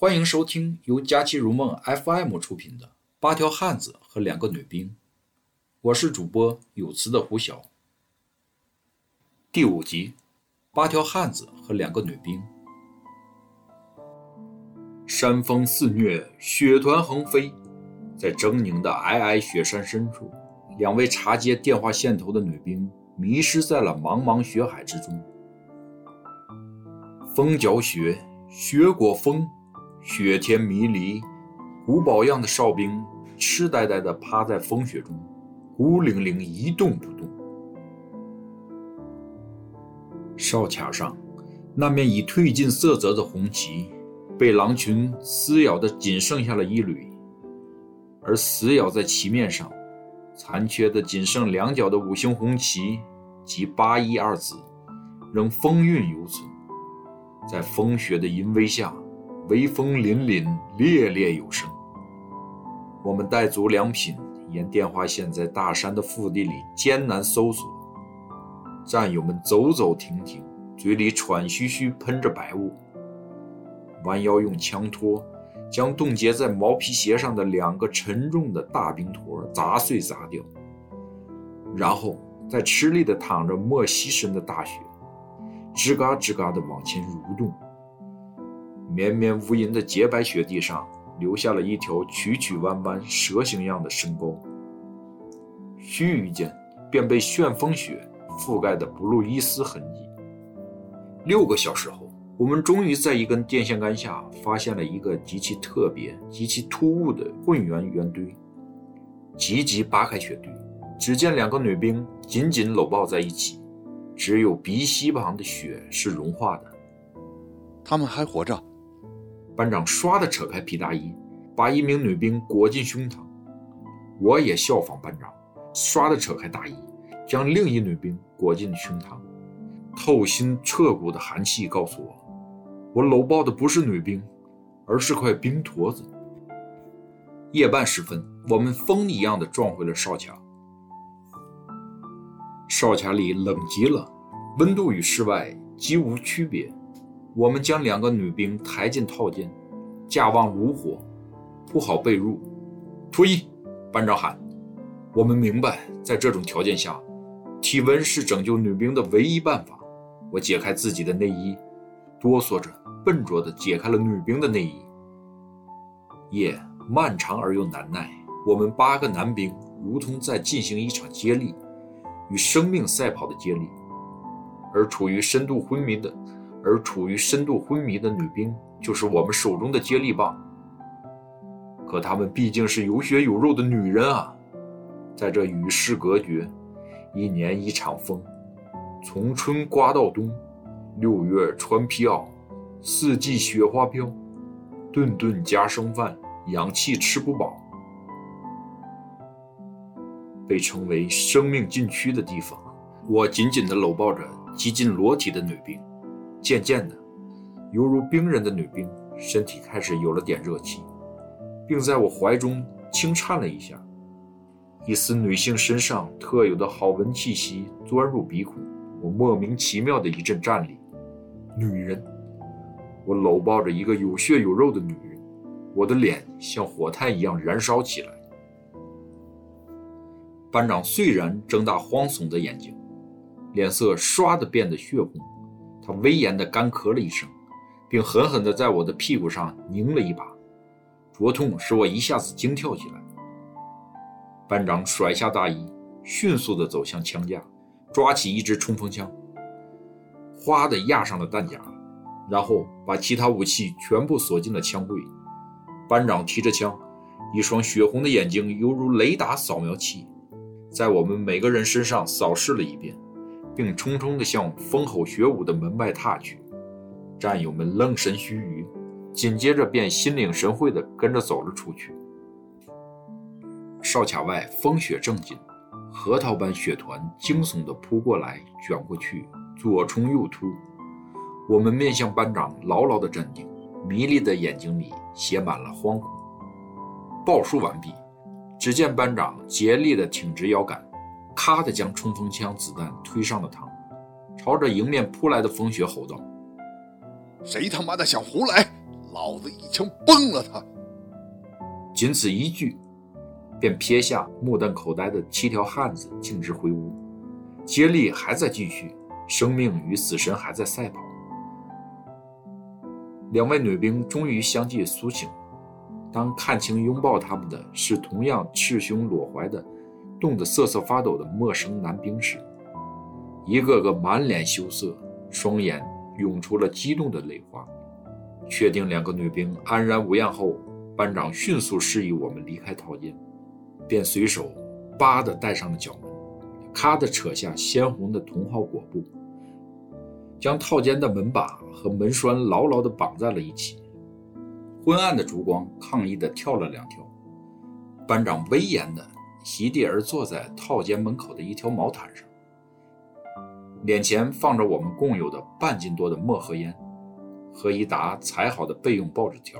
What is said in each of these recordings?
欢迎收听由佳期如梦 FM 出品的《八条汉子和两个女兵》，我是主播有词的胡晓。第五集，八条汉子和两个女兵。山风肆虐，雪团横飞，在狰狞的皑皑雪山深处，两位插接电话线头的女兵迷失在了茫茫雪海之中。风搅雪，雪裹风，雪天迷离。古堡样的哨兵痴呆呆地趴在风雪中，孤零零一动不动。哨卡上，那面已褪尽色泽的红旗，被狼群撕咬的仅剩下了一缕，而死咬在旗面上，残缺的仅剩两角的五星红旗及“八一”二字，仍风韵犹存。在风雪的淫威下，威风凛凛，烈烈有声。我们带足粮品，沿电话线在大山的腹地里艰难搜索。战友们走走停停，嘴里喘吁吁，喷着白雾。弯腰用枪托将冻结在毛皮鞋上的两个沉重的大冰坨砸碎砸掉，然后再吃力地淌着没膝深的大雪。吱嘎吱嘎地往前蠕动，绵绵无垠的洁白雪地上留下了一条曲曲弯弯、蛇形样的深沟。须臾间，便被旋风雪覆盖得不露一丝痕迹。六个小时后，我们终于在一根电线杆下发现了一个极其特别、极其突兀的混圆圆堆。急急扒开雪堆，只见两个女兵紧紧搂抱在一起。只有鼻息旁的雪是融化的，他们还活着。班长唰地扯开皮大衣，把一名女兵裹进胸膛。我也效仿班长，唰地扯开大衣，将另一女兵裹进胸膛。透心彻骨的寒气告诉我，我搂抱的不是女兵，而是块冰坨子。夜半时分，我们风一样的撞回了哨卡。哨卡里冷极了，温度与室外几无区别。我们将两个女兵抬进套间，架望炉火，铺好被褥。脱衣，班长喊。我们明白，在这种条件下，体温是拯救女兵的唯一办法。我解开自己的内衣，哆嗦着、笨拙地解开了女兵的内衣。夜漫长而又难耐，我们八个男兵如同在进行一场接力。与生命赛跑的接力，而处于深度昏迷的，而处于深度昏迷的女兵，就是我们手中的接力棒。可她们毕竟是有血有肉的女人啊，在这与世隔绝，一年一场风，从春刮到冬，六月穿皮袄，四季雪花飘，顿顿加生饭，氧气吃不饱。被称为生命禁区的地方，我紧紧地搂抱着几近裸体的女兵，渐渐的，犹如冰人的女兵身体开始有了点热气，并在我怀中轻颤了一下，一丝女性身上特有的好闻气息钻入鼻孔，我莫名其妙的一阵战栗。女人，我搂抱着一个有血有肉的女人，我的脸像火炭一样燃烧起来。班长虽然睁大慌悚的眼睛，脸色唰的变得血红，他威严的干咳了一声，并狠狠地在我的屁股上拧了一把，灼痛使我一下子惊跳起来。班长甩下大衣，迅速地走向枪架，抓起一支冲锋枪，哗地压上了弹夹，然后把其他武器全部锁进了枪柜。班长提着枪，一双血红的眼睛犹如雷达扫描器。在我们每个人身上扫视了一遍，并匆匆地向风吼雪舞的门外踏去。战友们愣神须臾，紧接着便心领神会地跟着走了出去。哨卡外风雪正紧，核桃般雪团惊悚地扑过来，卷过去，左冲右突。我们面向班长，牢牢地站定，迷离的眼睛里写满了惶恐。报数完毕。只见班长竭力地挺直腰杆，咔的将冲锋枪子弹推上了膛，朝着迎面扑来的风雪吼道：“谁他妈的想胡来，老子一枪崩了他！仅此一句，便撇下目瞪口呆的七条汉子，径直回屋。接力还在继续，生命与死神还在赛跑。两位女兵终于相继苏醒。当看清拥抱他们的是同样赤胸裸怀的、冻得瑟瑟发抖的陌生男兵时，一个个满脸羞涩，双眼涌出了激动的泪花。确定两个女兵安然无恙后，班长迅速示意我们离开套间，便随手“叭”地带上了角门，“咔”地扯下鲜红的铜号裹布，将套间的门把和门栓牢牢地绑在了一起。昏暗的烛光抗议地跳了两跳，班长威严地席地而坐在套间门口的一条毛毯上，脸前放着我们共有的半斤多的墨盒烟。和一沓裁好的备用报纸条，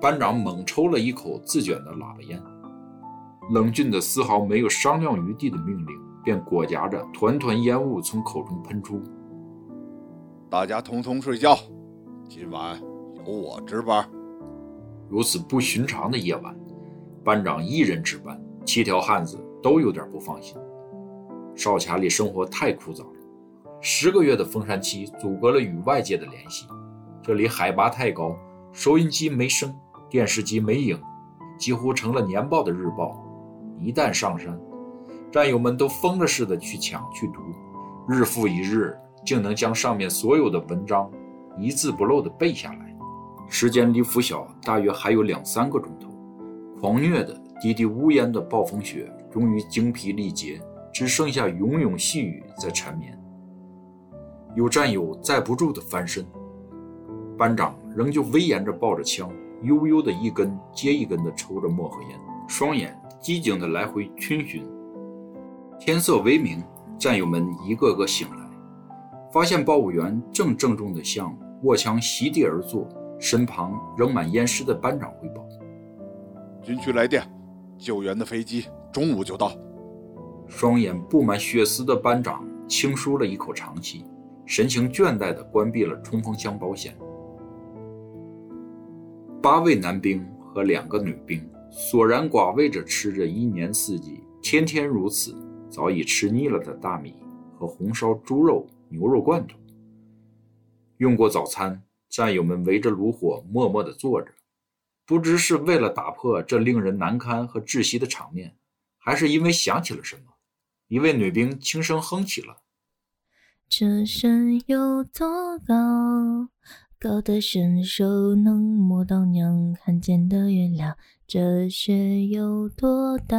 班长猛抽了一口自卷的喇叭烟，冷峻的丝毫没有商量余地的命令，便裹挟着团团烟雾从口中喷出。大家通通睡觉，今晚由我值班。如此不寻常的夜晚，班长一人值班，七条汉子都有点不放心。哨卡里生活太枯燥了，十个月的封山期阻隔了与外界的联系。这里海拔太高，收音机没声，电视机没影，几乎成了年报的日报。一旦上山，战友们都疯了似的去抢去读，日复一日，竟能将上面所有的文章一字不漏地背下来。时间离拂晓大约还有两三个钟头，狂虐的、滴滴呜咽的暴风雪终于精疲力竭，只剩下永永细雨在缠绵。有战友载不住的翻身。班长仍旧威严着抱着枪，悠悠的一根接一根的抽着墨盒烟，双眼机警的来回逡巡。天色微明，战友们一个个醒来，发现报务员正郑重地向握枪席地而坐、身旁仍满烟湿的班长汇报：“军区来电，救援的飞机中午就到。”双眼布满血丝的班长轻舒了一口长气，神情倦怠地关闭了冲锋枪保险。八位男兵和两个女兵，索然寡味着吃着一年四季天天如此、早已吃腻了的大米和红烧猪肉、牛肉罐头。用过早餐，战友们围着炉火默默地坐着，不知是为了打破这令人难堪和窒息的场面，还是因为想起了什么。一位女兵轻声哼起了：“这山有多高？”高的伸手能摸到娘看见的月亮，这雪有多大？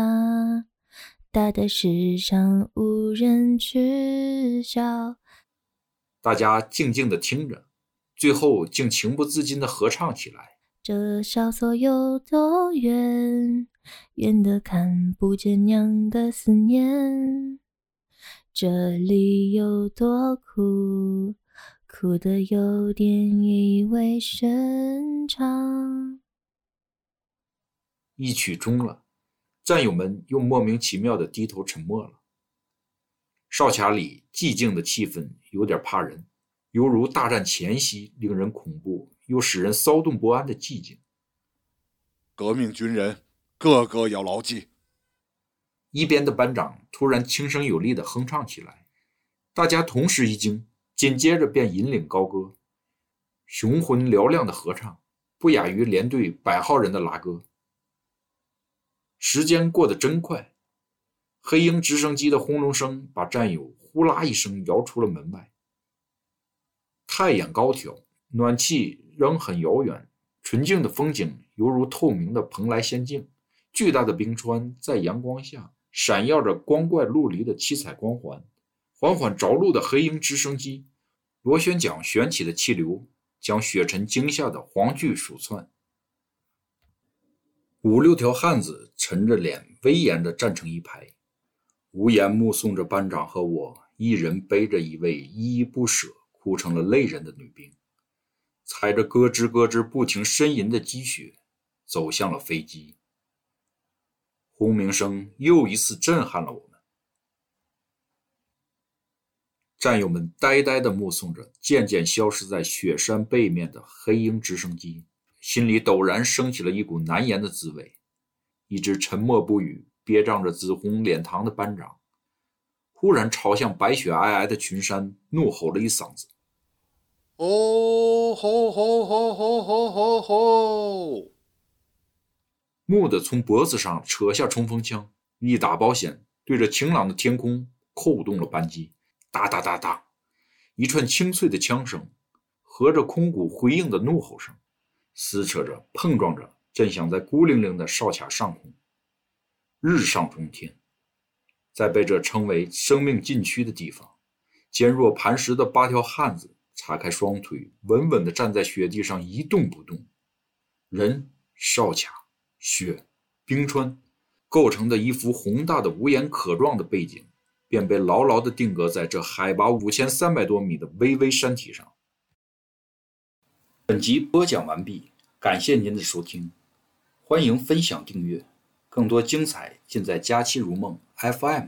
大的世上无人知晓。大家静静的听着，最后竟情不自禁的合唱起来。这小所有多远？远的看不见娘的思念。这里有多苦？哭得有点意味深长。一曲终了，战友们又莫名其妙的低头沉默了。哨卡里寂静的气氛有点怕人，犹如大战前夕令人恐怖又使人骚动不安的寂静。革命军人个个要牢记。一边的班长突然轻声有力的哼唱起来，大家同时一惊。紧接着便引领高歌，雄浑嘹亮的合唱，不亚于连队百号人的拉歌。时间过得真快，黑鹰直升机的轰隆声把战友呼啦一声摇出了门外。太阳高挑，暖气仍很遥远，纯净的风景犹如透明的蓬莱仙境。巨大的冰川在阳光下闪耀着光怪陆离的七彩光环。缓缓着陆的黑鹰直升机。螺旋桨旋起的气流将雪尘惊吓的黄巨鼠窜，五六条汉子沉着脸，威严地站成一排，无言目送着班长和我一人背着一位依依不舍、哭成了泪人的女兵，踩着咯吱咯吱不停呻吟的积雪，走向了飞机。轰鸣声又一次震撼了我们。战友们呆呆地目送着渐渐消失在雪山背面的黑鹰直升机，心里陡然升起了一股难言的滋味。一直沉默不语、憋胀着紫红脸膛的班长，忽然朝向白雪皑皑的群山怒吼了一嗓子：“哦吼吼吼吼吼吼吼！”蓦地从脖子上扯下冲锋枪，一打保险，对着晴朗的天空扣动了扳机。哒哒哒哒，一串清脆的枪声，和着空谷回应的怒吼声，撕扯着、碰撞着，震响在孤零零的哨卡上空。日上中天，在被这称为生命禁区的地方，坚若磐石的八条汉子叉开双腿，稳稳地站在雪地上一动不动。人、哨卡、雪、冰川，构成的一幅宏大的、无言可状的背景。便被牢牢地定格在这海拔五千三百多米的巍巍山体上。本集播讲完毕，感谢您的收听，欢迎分享订阅，更多精彩尽在佳期如梦 FM。